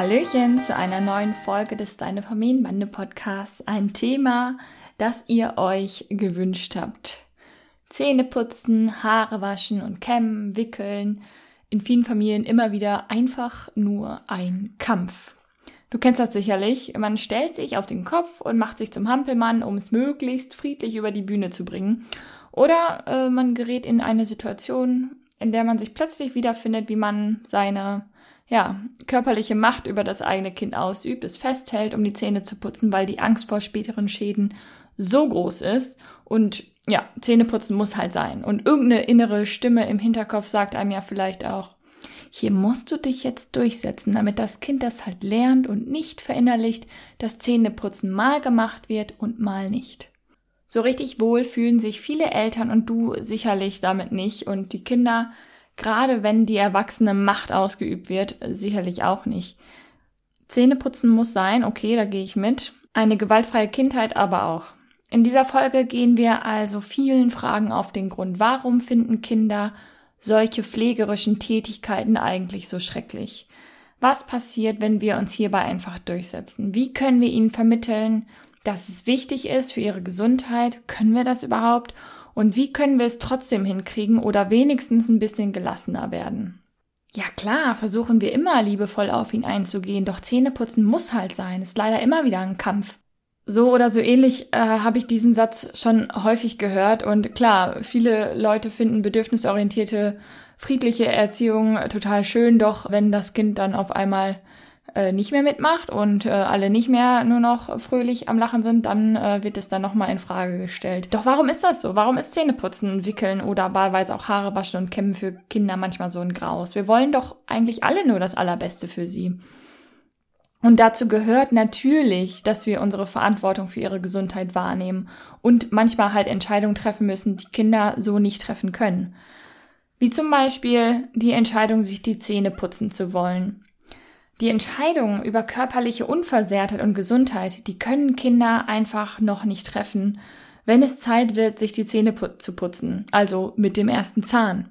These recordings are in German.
Hallöchen zu einer neuen Folge des Deine Familienbande Podcasts. Ein Thema, das ihr euch gewünscht habt. Zähne putzen, Haare waschen und kämmen, wickeln. In vielen Familien immer wieder einfach nur ein Kampf. Du kennst das sicherlich. Man stellt sich auf den Kopf und macht sich zum Hampelmann, um es möglichst friedlich über die Bühne zu bringen. Oder äh, man gerät in eine Situation, in der man sich plötzlich wiederfindet, wie man seine ja, körperliche Macht über das eigene Kind ausübt, es festhält, um die Zähne zu putzen, weil die Angst vor späteren Schäden so groß ist. Und ja, Zähneputzen muss halt sein. Und irgendeine innere Stimme im Hinterkopf sagt einem ja vielleicht auch, hier musst du dich jetzt durchsetzen, damit das Kind das halt lernt und nicht verinnerlicht, dass Zähneputzen mal gemacht wird und mal nicht. So richtig wohl fühlen sich viele Eltern und du sicherlich damit nicht und die Kinder gerade wenn die erwachsene Macht ausgeübt wird, sicherlich auch nicht. Zähneputzen muss sein, okay, da gehe ich mit. Eine gewaltfreie Kindheit aber auch. In dieser Folge gehen wir also vielen Fragen auf den Grund. Warum finden Kinder solche pflegerischen Tätigkeiten eigentlich so schrecklich? Was passiert, wenn wir uns hierbei einfach durchsetzen? Wie können wir ihnen vermitteln, dass es wichtig ist für ihre Gesundheit? Können wir das überhaupt? Und wie können wir es trotzdem hinkriegen oder wenigstens ein bisschen gelassener werden? Ja klar, versuchen wir immer liebevoll auf ihn einzugehen, doch Zähneputzen muss halt sein, ist leider immer wieder ein Kampf. So oder so ähnlich äh, habe ich diesen Satz schon häufig gehört und klar, viele Leute finden bedürfnisorientierte, friedliche Erziehung total schön, doch wenn das Kind dann auf einmal äh, nicht mehr mitmacht und äh, alle nicht mehr nur noch fröhlich am Lachen sind, dann äh, wird es dann nochmal in Frage gestellt. Doch warum ist das so? Warum ist Zähneputzen, Wickeln oder wahlweise auch Haare waschen und Kämmen für Kinder manchmal so ein Graus? Wir wollen doch eigentlich alle nur das Allerbeste für sie. Und dazu gehört natürlich, dass wir unsere Verantwortung für ihre Gesundheit wahrnehmen und manchmal halt Entscheidungen treffen müssen, die Kinder so nicht treffen können. Wie zum Beispiel die Entscheidung, sich die Zähne putzen zu wollen. Die Entscheidungen über körperliche Unversehrtheit und Gesundheit, die können Kinder einfach noch nicht treffen, wenn es Zeit wird, sich die Zähne put zu putzen, also mit dem ersten Zahn.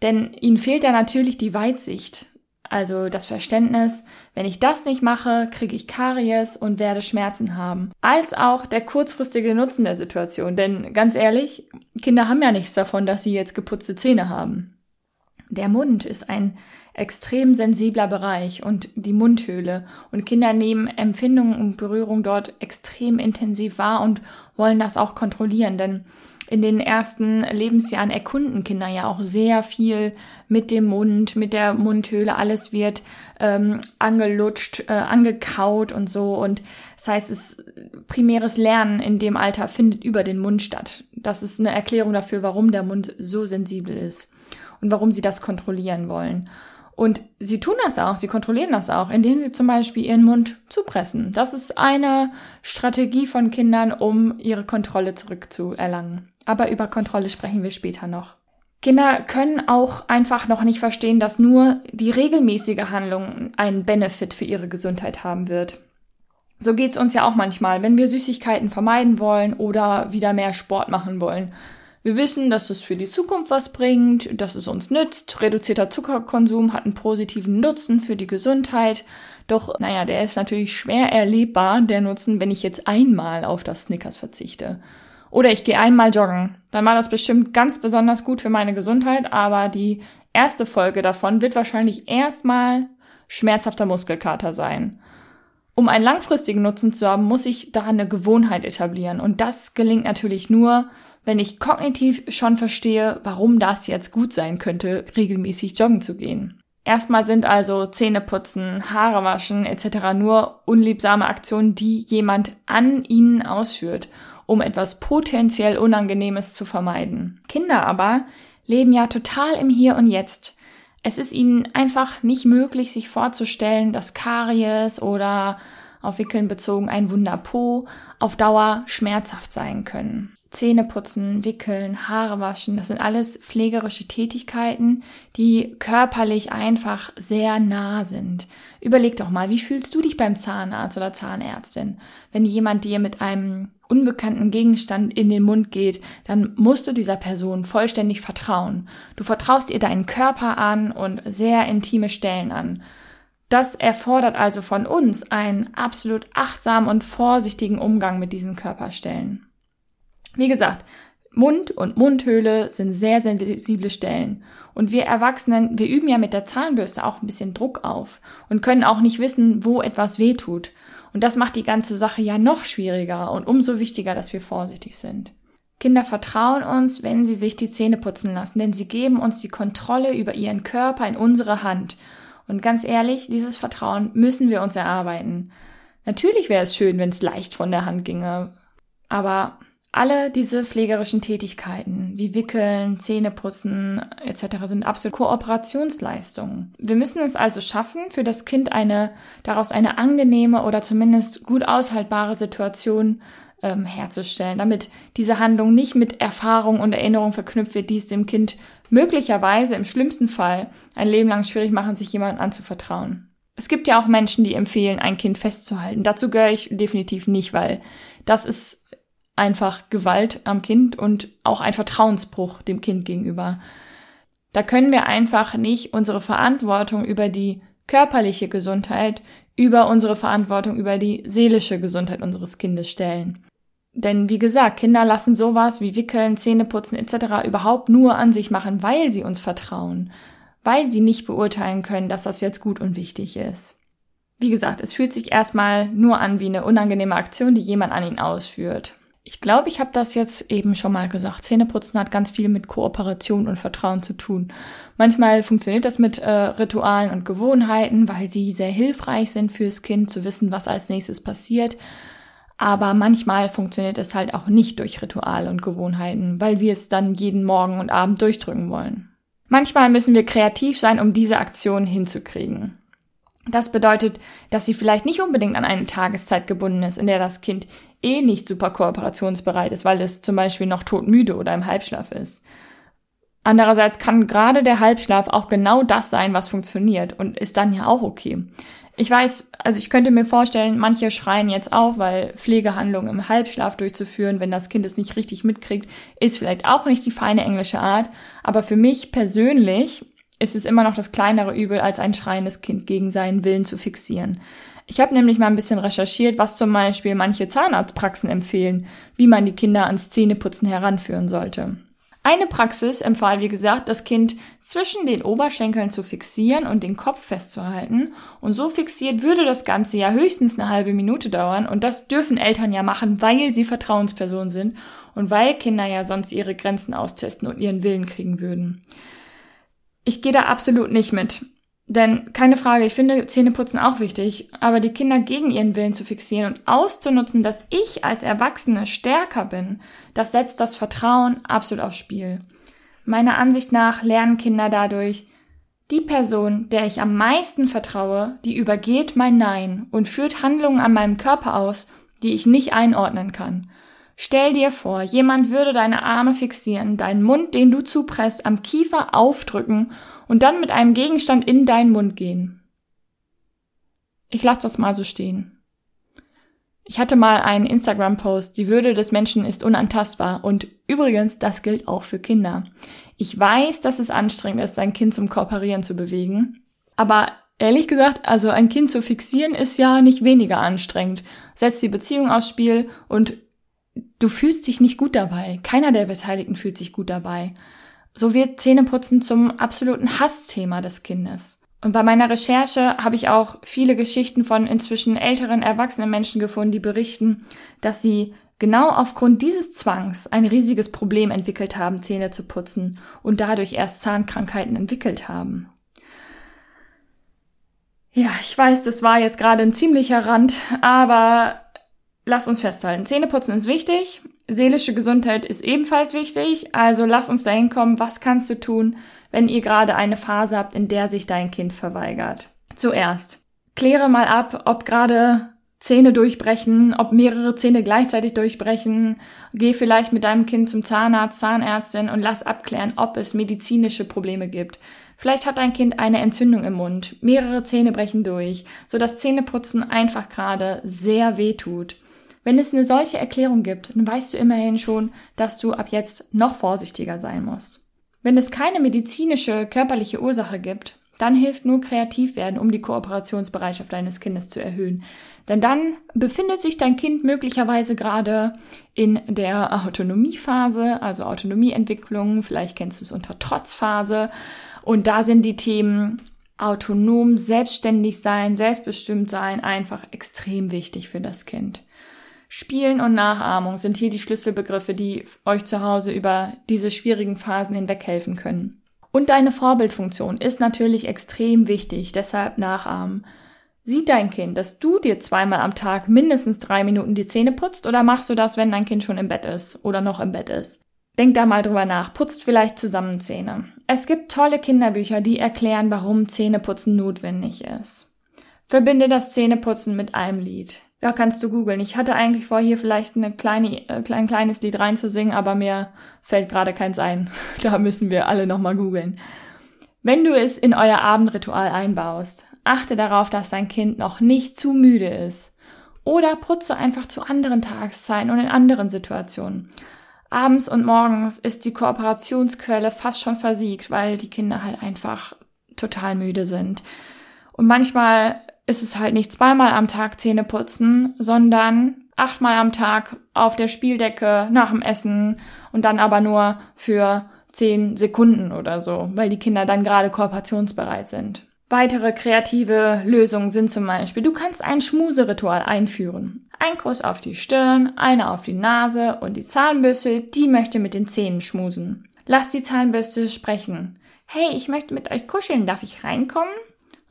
Denn ihnen fehlt da natürlich die Weitsicht, also das Verständnis, wenn ich das nicht mache, kriege ich Karies und werde Schmerzen haben. Als auch der kurzfristige Nutzen der Situation, denn ganz ehrlich, Kinder haben ja nichts davon, dass sie jetzt geputzte Zähne haben. Der Mund ist ein extrem sensibler Bereich und die Mundhöhle. Und Kinder nehmen Empfindungen und Berührung dort extrem intensiv wahr und wollen das auch kontrollieren, denn in den ersten Lebensjahren erkunden Kinder ja auch sehr viel mit dem Mund, mit der Mundhöhle. Alles wird ähm, angelutscht, äh, angekaut und so. Und das heißt, es primäres Lernen in dem Alter findet über den Mund statt. Das ist eine Erklärung dafür, warum der Mund so sensibel ist und warum sie das kontrollieren wollen. Und sie tun das auch, sie kontrollieren das auch, indem sie zum Beispiel ihren Mund zupressen. Das ist eine Strategie von Kindern, um ihre Kontrolle zurückzuerlangen. Aber über Kontrolle sprechen wir später noch. Kinder können auch einfach noch nicht verstehen, dass nur die regelmäßige Handlung einen Benefit für ihre Gesundheit haben wird. So geht's uns ja auch manchmal, wenn wir Süßigkeiten vermeiden wollen oder wieder mehr Sport machen wollen. Wir wissen, dass es für die Zukunft was bringt, dass es uns nützt. Reduzierter Zuckerkonsum hat einen positiven Nutzen für die Gesundheit. Doch, naja, der ist natürlich schwer erlebbar, der Nutzen, wenn ich jetzt einmal auf das Snickers verzichte. Oder ich gehe einmal joggen. Dann war das bestimmt ganz besonders gut für meine Gesundheit, aber die erste Folge davon wird wahrscheinlich erstmal schmerzhafter Muskelkater sein. Um einen langfristigen Nutzen zu haben, muss ich da eine Gewohnheit etablieren. Und das gelingt natürlich nur, wenn ich kognitiv schon verstehe, warum das jetzt gut sein könnte, regelmäßig joggen zu gehen. Erstmal sind also Zähneputzen, Haare waschen etc. nur unliebsame Aktionen, die jemand an ihnen ausführt, um etwas potenziell Unangenehmes zu vermeiden. Kinder aber leben ja total im Hier und Jetzt. Es ist ihnen einfach nicht möglich, sich vorzustellen, dass Karies oder auf Wickeln bezogen ein Wunderpo, auf Dauer schmerzhaft sein können. Zähne putzen, wickeln, Haare waschen, das sind alles pflegerische Tätigkeiten, die körperlich einfach sehr nah sind. Überleg doch mal, wie fühlst du dich beim Zahnarzt oder Zahnärztin? Wenn jemand dir mit einem unbekannten Gegenstand in den Mund geht, dann musst du dieser Person vollständig vertrauen. Du vertraust ihr deinen Körper an und sehr intime Stellen an. Das erfordert also von uns einen absolut achtsamen und vorsichtigen Umgang mit diesen Körperstellen. Wie gesagt, Mund und Mundhöhle sind sehr sensible Stellen. Und wir Erwachsenen, wir üben ja mit der Zahnbürste auch ein bisschen Druck auf und können auch nicht wissen, wo etwas weh tut. Und das macht die ganze Sache ja noch schwieriger und umso wichtiger, dass wir vorsichtig sind. Kinder vertrauen uns, wenn sie sich die Zähne putzen lassen, denn sie geben uns die Kontrolle über ihren Körper in unsere Hand. Und ganz ehrlich, dieses Vertrauen müssen wir uns erarbeiten. Natürlich wäre es schön, wenn es leicht von der Hand ginge. Aber alle diese pflegerischen Tätigkeiten wie Wickeln, Zähneputzen etc. sind absolut Kooperationsleistungen. Wir müssen es also schaffen, für das Kind eine daraus eine angenehme oder zumindest gut aushaltbare Situation ähm, herzustellen, damit diese Handlung nicht mit Erfahrung und Erinnerung verknüpft wird, die es dem Kind möglicherweise im schlimmsten Fall ein Leben lang schwierig machen, sich jemandem anzuvertrauen. Es gibt ja auch Menschen, die empfehlen, ein Kind festzuhalten. Dazu gehöre ich definitiv nicht, weil das ist einfach Gewalt am Kind und auch ein Vertrauensbruch dem Kind gegenüber. Da können wir einfach nicht unsere Verantwortung über die körperliche Gesundheit über unsere Verantwortung über die seelische Gesundheit unseres Kindes stellen. Denn wie gesagt, Kinder lassen sowas wie Wickeln, Zähneputzen etc. überhaupt nur an sich machen, weil sie uns vertrauen, weil sie nicht beurteilen können, dass das jetzt gut und wichtig ist. Wie gesagt, es fühlt sich erstmal nur an wie eine unangenehme Aktion, die jemand an ihn ausführt. Ich glaube, ich habe das jetzt eben schon mal gesagt. Zähneputzen hat ganz viel mit Kooperation und Vertrauen zu tun. Manchmal funktioniert das mit äh, Ritualen und Gewohnheiten, weil die sehr hilfreich sind fürs Kind zu wissen, was als nächstes passiert. Aber manchmal funktioniert es halt auch nicht durch Rituale und Gewohnheiten, weil wir es dann jeden Morgen und Abend durchdrücken wollen. Manchmal müssen wir kreativ sein, um diese Aktion hinzukriegen. Das bedeutet, dass sie vielleicht nicht unbedingt an eine Tageszeit gebunden ist, in der das Kind eh nicht super kooperationsbereit ist, weil es zum Beispiel noch todmüde oder im Halbschlaf ist. Andererseits kann gerade der Halbschlaf auch genau das sein, was funktioniert und ist dann ja auch okay. Ich weiß, also ich könnte mir vorstellen, manche schreien jetzt auf, weil Pflegehandlungen im Halbschlaf durchzuführen, wenn das Kind es nicht richtig mitkriegt, ist vielleicht auch nicht die feine englische Art. Aber für mich persönlich ist es immer noch das kleinere Übel, als ein schreiendes Kind gegen seinen Willen zu fixieren. Ich habe nämlich mal ein bisschen recherchiert, was zum Beispiel manche Zahnarztpraxen empfehlen, wie man die Kinder ans Zähneputzen heranführen sollte. Eine Praxis empfahl, wie gesagt, das Kind zwischen den Oberschenkeln zu fixieren und den Kopf festzuhalten. Und so fixiert würde das Ganze ja höchstens eine halbe Minute dauern. Und das dürfen Eltern ja machen, weil sie Vertrauenspersonen sind und weil Kinder ja sonst ihre Grenzen austesten und ihren Willen kriegen würden. Ich gehe da absolut nicht mit. Denn keine Frage, ich finde Zähneputzen auch wichtig, aber die Kinder gegen ihren Willen zu fixieren und auszunutzen, dass ich als Erwachsene stärker bin, das setzt das Vertrauen absolut aufs Spiel. Meiner Ansicht nach lernen Kinder dadurch, die Person, der ich am meisten vertraue, die übergeht mein Nein und führt Handlungen an meinem Körper aus, die ich nicht einordnen kann. Stell dir vor, jemand würde deine Arme fixieren, deinen Mund, den du zupresst, am Kiefer aufdrücken und dann mit einem Gegenstand in deinen Mund gehen. Ich lasse das mal so stehen. Ich hatte mal einen Instagram-Post, die Würde des Menschen ist unantastbar und übrigens, das gilt auch für Kinder. Ich weiß, dass es anstrengend ist, sein Kind zum Kooperieren zu bewegen, aber ehrlich gesagt, also ein Kind zu fixieren ist ja nicht weniger anstrengend. Setzt die Beziehung aufs Spiel und du fühlst dich nicht gut dabei. Keiner der Beteiligten fühlt sich gut dabei. So wird Zähneputzen zum absoluten Hassthema des Kindes. Und bei meiner Recherche habe ich auch viele Geschichten von inzwischen älteren, erwachsenen Menschen gefunden, die berichten, dass sie genau aufgrund dieses Zwangs ein riesiges Problem entwickelt haben, Zähne zu putzen und dadurch erst Zahnkrankheiten entwickelt haben. Ja, ich weiß, das war jetzt gerade ein ziemlicher Rand, aber Lass uns festhalten, Zähneputzen ist wichtig, seelische Gesundheit ist ebenfalls wichtig, also lass uns dahin kommen, was kannst du tun, wenn ihr gerade eine Phase habt, in der sich dein Kind verweigert. Zuerst, kläre mal ab, ob gerade Zähne durchbrechen, ob mehrere Zähne gleichzeitig durchbrechen. Geh vielleicht mit deinem Kind zum Zahnarzt, Zahnärztin und lass abklären, ob es medizinische Probleme gibt. Vielleicht hat dein Kind eine Entzündung im Mund, mehrere Zähne brechen durch, so dass Zähneputzen einfach gerade sehr weh tut. Wenn es eine solche Erklärung gibt, dann weißt du immerhin schon, dass du ab jetzt noch vorsichtiger sein musst. Wenn es keine medizinische, körperliche Ursache gibt, dann hilft nur kreativ werden, um die Kooperationsbereitschaft deines Kindes zu erhöhen. Denn dann befindet sich dein Kind möglicherweise gerade in der Autonomiephase, also Autonomieentwicklung, vielleicht kennst du es unter Trotzphase. Und da sind die Themen autonom, selbstständig sein, selbstbestimmt sein einfach extrem wichtig für das Kind. Spielen und Nachahmung sind hier die Schlüsselbegriffe, die euch zu Hause über diese schwierigen Phasen hinweg helfen können. Und deine Vorbildfunktion ist natürlich extrem wichtig, deshalb nachahmen. Sieht dein Kind, dass du dir zweimal am Tag mindestens drei Minuten die Zähne putzt oder machst du das, wenn dein Kind schon im Bett ist oder noch im Bett ist? Denk da mal drüber nach, putzt vielleicht zusammen Zähne. Es gibt tolle Kinderbücher, die erklären, warum Zähneputzen notwendig ist. Verbinde das Zähneputzen mit einem Lied. Ja, kannst du googeln. Ich hatte eigentlich vor, hier vielleicht eine kleine, äh, ein kleines Lied reinzusingen, aber mir fällt gerade keins ein. da müssen wir alle nochmal googeln. Wenn du es in euer Abendritual einbaust, achte darauf, dass dein Kind noch nicht zu müde ist. Oder putze einfach zu anderen Tageszeiten und in anderen Situationen. Abends und morgens ist die Kooperationsquelle fast schon versiegt, weil die Kinder halt einfach total müde sind. Und manchmal ist es halt nicht zweimal am Tag Zähne putzen, sondern achtmal am Tag auf der Spieldecke nach dem Essen und dann aber nur für zehn Sekunden oder so, weil die Kinder dann gerade kooperationsbereit sind. Weitere kreative Lösungen sind zum Beispiel, du kannst ein Schmuseritual einführen. Ein Kuss auf die Stirn, einer auf die Nase und die Zahnbürste, die möchte mit den Zähnen schmusen. Lass die Zahnbürste sprechen. Hey, ich möchte mit euch kuscheln, darf ich reinkommen?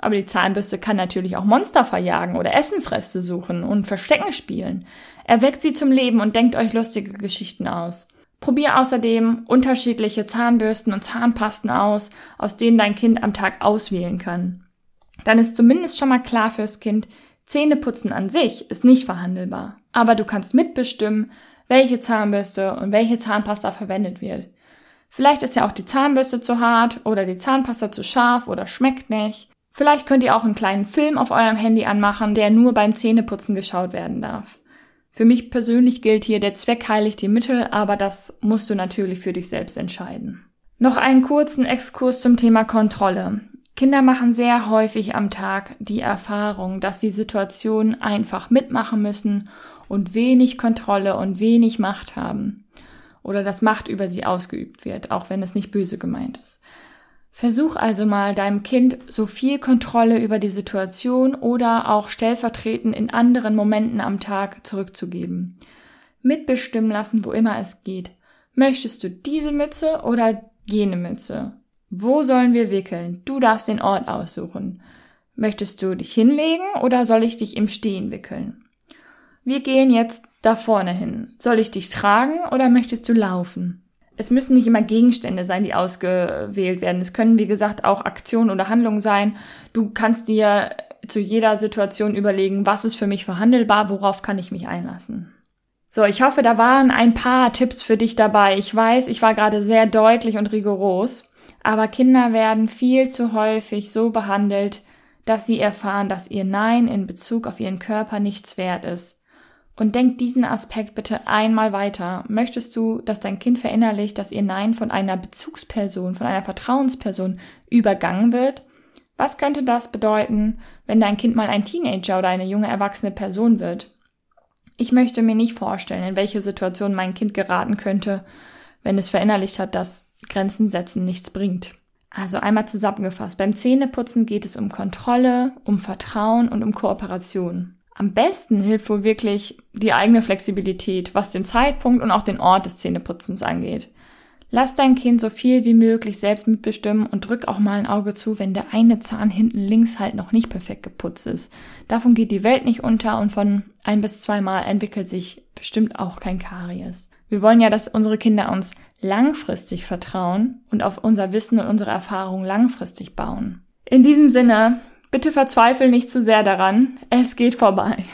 Aber die Zahnbürste kann natürlich auch Monster verjagen oder Essensreste suchen und Verstecken spielen. Erweckt sie zum Leben und denkt euch lustige Geschichten aus. Probier außerdem unterschiedliche Zahnbürsten und Zahnpasten aus, aus denen dein Kind am Tag auswählen kann. Dann ist zumindest schon mal klar fürs Kind, Zähneputzen an sich ist nicht verhandelbar. Aber du kannst mitbestimmen, welche Zahnbürste und welche Zahnpasta verwendet wird. Vielleicht ist ja auch die Zahnbürste zu hart oder die Zahnpasta zu scharf oder schmeckt nicht. Vielleicht könnt ihr auch einen kleinen Film auf eurem Handy anmachen, der nur beim Zähneputzen geschaut werden darf. Für mich persönlich gilt hier, der Zweck heiligt die Mittel, aber das musst du natürlich für dich selbst entscheiden. Noch einen kurzen Exkurs zum Thema Kontrolle. Kinder machen sehr häufig am Tag die Erfahrung, dass sie Situationen einfach mitmachen müssen und wenig Kontrolle und wenig Macht haben. Oder dass Macht über sie ausgeübt wird, auch wenn es nicht böse gemeint ist. Versuch also mal deinem Kind so viel Kontrolle über die Situation oder auch stellvertretend in anderen Momenten am Tag zurückzugeben. Mitbestimmen lassen, wo immer es geht. Möchtest du diese Mütze oder jene Mütze? Wo sollen wir wickeln? Du darfst den Ort aussuchen. Möchtest du dich hinlegen oder soll ich dich im Stehen wickeln? Wir gehen jetzt da vorne hin. Soll ich dich tragen oder möchtest du laufen? Es müssen nicht immer Gegenstände sein, die ausgewählt werden. Es können, wie gesagt, auch Aktionen oder Handlungen sein. Du kannst dir zu jeder Situation überlegen, was ist für mich verhandelbar, worauf kann ich mich einlassen. So, ich hoffe, da waren ein paar Tipps für dich dabei. Ich weiß, ich war gerade sehr deutlich und rigoros, aber Kinder werden viel zu häufig so behandelt, dass sie erfahren, dass ihr Nein in Bezug auf ihren Körper nichts wert ist. Und denk diesen Aspekt bitte einmal weiter. Möchtest du, dass dein Kind verinnerlicht, dass ihr Nein von einer Bezugsperson, von einer Vertrauensperson übergangen wird? Was könnte das bedeuten, wenn dein Kind mal ein Teenager oder eine junge erwachsene Person wird? Ich möchte mir nicht vorstellen, in welche Situation mein Kind geraten könnte, wenn es verinnerlicht hat, dass Grenzen setzen nichts bringt. Also einmal zusammengefasst, beim Zähneputzen geht es um Kontrolle, um Vertrauen und um Kooperation. Am besten hilft wohl wirklich die eigene Flexibilität, was den Zeitpunkt und auch den Ort des Zähneputzens angeht. Lass dein Kind so viel wie möglich selbst mitbestimmen und drück auch mal ein Auge zu, wenn der eine Zahn hinten links halt noch nicht perfekt geputzt ist. Davon geht die Welt nicht unter und von ein bis zweimal entwickelt sich bestimmt auch kein Karies. Wir wollen ja, dass unsere Kinder uns langfristig vertrauen und auf unser Wissen und unsere Erfahrung langfristig bauen. In diesem Sinne Bitte verzweifel nicht zu sehr daran. Es geht vorbei.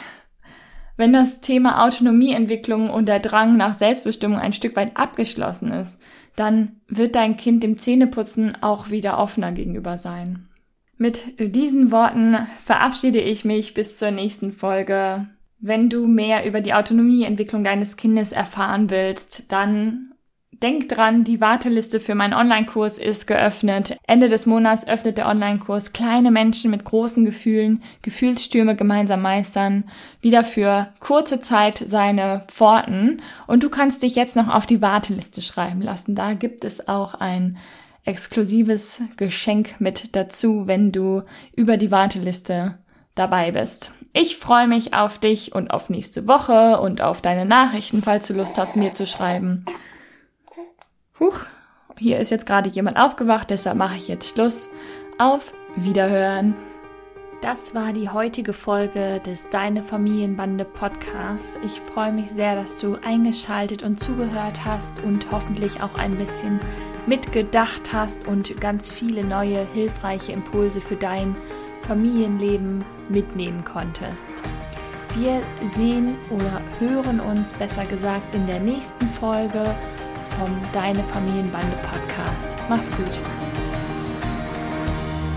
wenn das Thema Autonomieentwicklung und der Drang nach Selbstbestimmung ein Stück weit abgeschlossen ist, dann wird dein Kind dem Zähneputzen auch wieder offener gegenüber sein. Mit diesen Worten verabschiede ich mich bis zur nächsten Folge. Wenn du mehr über die Autonomieentwicklung deines Kindes erfahren willst, dann Denk dran, die Warteliste für meinen Online-Kurs ist geöffnet. Ende des Monats öffnet der Online-Kurs Kleine Menschen mit großen Gefühlen, Gefühlsstürme gemeinsam meistern, wieder für kurze Zeit seine Pforten. Und du kannst dich jetzt noch auf die Warteliste schreiben lassen. Da gibt es auch ein exklusives Geschenk mit dazu, wenn du über die Warteliste dabei bist. Ich freue mich auf dich und auf nächste Woche und auf deine Nachrichten, falls du Lust hast, mir zu schreiben. Huch, hier ist jetzt gerade jemand aufgewacht, deshalb mache ich jetzt Schluss. Auf Wiederhören. Das war die heutige Folge des Deine Familienbande Podcasts. Ich freue mich sehr, dass du eingeschaltet und zugehört hast und hoffentlich auch ein bisschen mitgedacht hast und ganz viele neue hilfreiche Impulse für dein Familienleben mitnehmen konntest. Wir sehen oder hören uns besser gesagt in der nächsten Folge vom Deine Familienbande Podcast. Mach's gut.